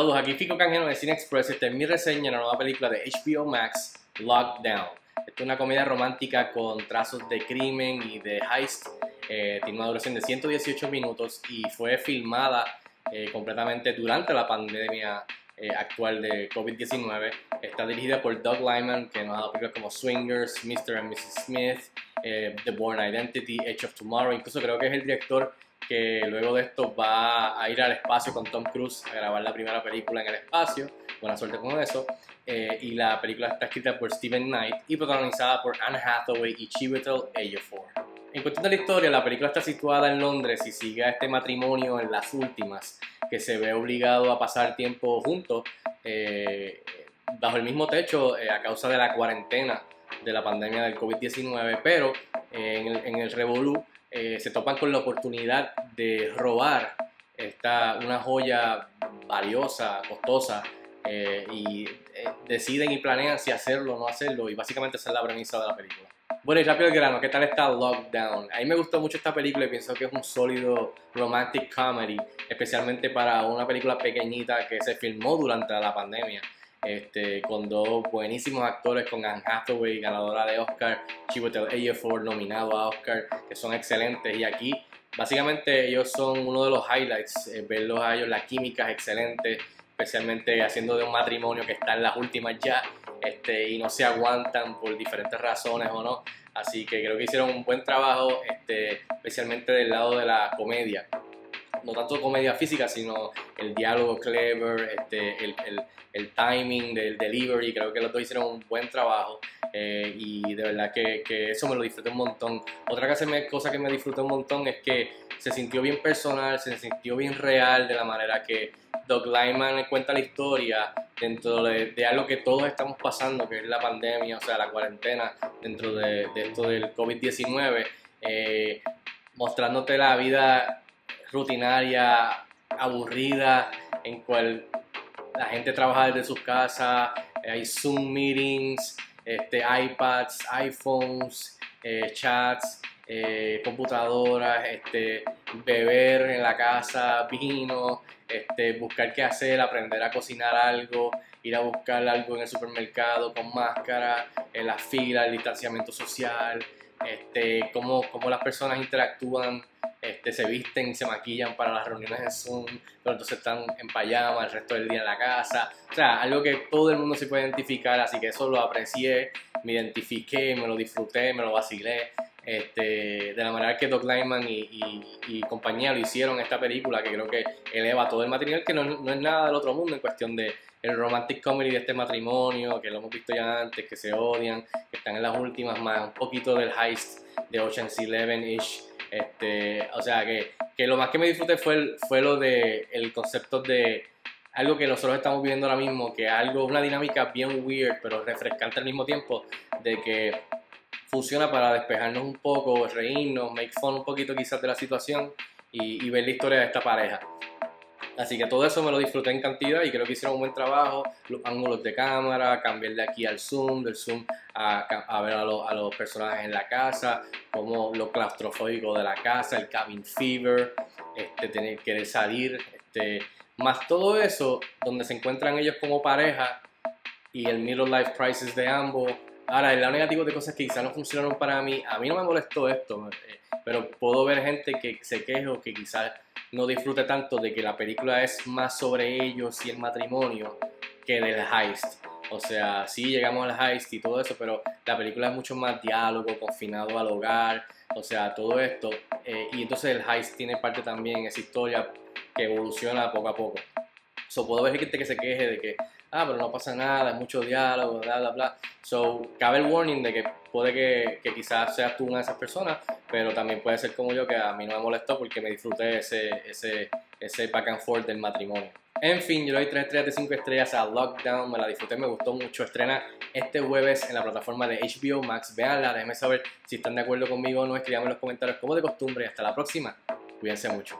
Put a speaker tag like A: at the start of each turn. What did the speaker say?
A: Saludos, aquí Fico Canjeno de Cine Express. Esta es mi reseña de la nueva película de HBO Max, Lockdown. Esta es una comedia romántica con trazos de crimen y de heist. Eh, tiene una duración de 118 minutos y fue filmada eh, completamente durante la pandemia eh, actual de COVID-19. Está dirigida por Doug Lyman, que nos ha dado películas como Swingers, Mr. and Mrs. Smith, The Born Identity, Edge of Tomorrow. Incluso creo que es el director que luego de esto va a ir al espacio con Tom Cruise a grabar la primera película en el espacio. Buena suerte con eso. Eh, y la película está escrita por Steven Knight y protagonizada por Anne Hathaway y Chiwetel Ejiofor. En cuestión de la historia, la película está situada en Londres y sigue a este matrimonio en las últimas, que se ve obligado a pasar tiempo juntos eh, bajo el mismo techo eh, a causa de la cuarentena de la pandemia del COVID-19, pero en el, el Revolú eh, se topan con la oportunidad de robar esta, una joya valiosa, costosa, eh, y eh, deciden y planean si hacerlo o no hacerlo, y básicamente esa es la premisa de la película. Bueno, y rápido el grano, ¿qué tal está Lockdown? A mí me gustó mucho esta película y pienso que es un sólido romantic comedy, especialmente para una película pequeñita que se filmó durante la pandemia este, con dos buenísimos actores, con Anne Hathaway, ganadora de Oscar, Chiwetel Ejiofor, nominado a Oscar, que son excelentes. Y aquí, básicamente, ellos son uno de los highlights, eh, verlos a ellos, la química es excelente, especialmente haciendo de un matrimonio que está en las últimas ya este, y no se aguantan por diferentes razones o no. Así que creo que hicieron un buen trabajo, este, especialmente del lado de la comedia no tanto comedia física, sino el diálogo clever, este, el, el, el, timing del delivery. Creo que los dos hicieron un buen trabajo eh, y de verdad que, que, eso me lo disfruté un montón. Otra cosa que me disfruté un montón es que se sintió bien personal, se sintió bien real de la manera que Doug Lyman cuenta la historia dentro de, de, algo que todos estamos pasando, que es la pandemia, o sea, la cuarentena dentro de, de esto del COVID-19, eh, mostrándote la vida rutinaria, aburrida, en cual la gente trabaja desde sus casas, hay Zoom meetings, este, iPads, iPhones, eh, chats, eh, computadoras, este, beber en la casa, vino, este, buscar qué hacer, aprender a cocinar algo, ir a buscar algo en el supermercado con máscara, en la fila, el distanciamiento social, este, cómo, cómo las personas interactúan este, se visten, se maquillan para las reuniones de Zoom, pero entonces están en pijama el resto del día en la casa. O sea, algo que todo el mundo se puede identificar, así que eso lo aprecié, me identifiqué, me lo disfruté, me lo vacilé. Este, de la manera que Doc Lyman y, compañía lo hicieron esta película, que creo que eleva todo el material, que no, no, es nada del otro mundo en cuestión de el romantic comedy de este matrimonio, que lo hemos visto ya antes, que se odian, que están en las últimas, más un poquito del heist de Ocean's Eleven-ish este, o sea que, que, lo más que me disfruté fue, fue lo de el concepto de algo que nosotros estamos viviendo ahora mismo, que algo, una dinámica bien weird, pero refrescante al mismo tiempo, de que funciona para despejarnos un poco, reírnos, make fun un poquito quizás de la situación y, y ver la historia de esta pareja. Así que todo eso me lo disfruté en cantidad y creo que hicieron un buen trabajo. Los ángulos de cámara, cambiar de aquí al zoom, del zoom a, ver a, a, los personajes en la casa, como lo claustrofóbico de la casa, el cabin fever, este, tener que salir, este, más todo eso, donde se encuentran ellos como pareja y el middle life crisis de ambos. Ahora, el lado negativo de cosas que quizás no funcionaron para mí, a mí no me molestó esto, eh, pero puedo ver gente que se queja o que quizás no disfrute tanto de que la película es más sobre ellos y el matrimonio que del heist. O sea, sí llegamos al heist y todo eso, pero la película es mucho más diálogo, confinado al hogar, o sea, todo esto. Eh, y entonces el heist tiene parte también esa historia que evoluciona poco a poco. So, puedo ver gente que se queje de que, ah, pero no pasa nada, mucho diálogo, bla, bla, bla. So, cabe el warning de que puede que, que quizás seas tú una de esas personas, pero también puede ser como yo que a mí no me molestó porque me disfruté ese, ese, ese back and forth del matrimonio. En fin, yo le doy 3 estrellas de 5 estrellas a Lockdown, me la disfruté, me gustó mucho. Estrena este jueves en la plataforma de HBO Max. Veanla, déjenme saber si están de acuerdo conmigo o no. Escriban en los comentarios como de costumbre. Hasta la próxima. Cuídense mucho.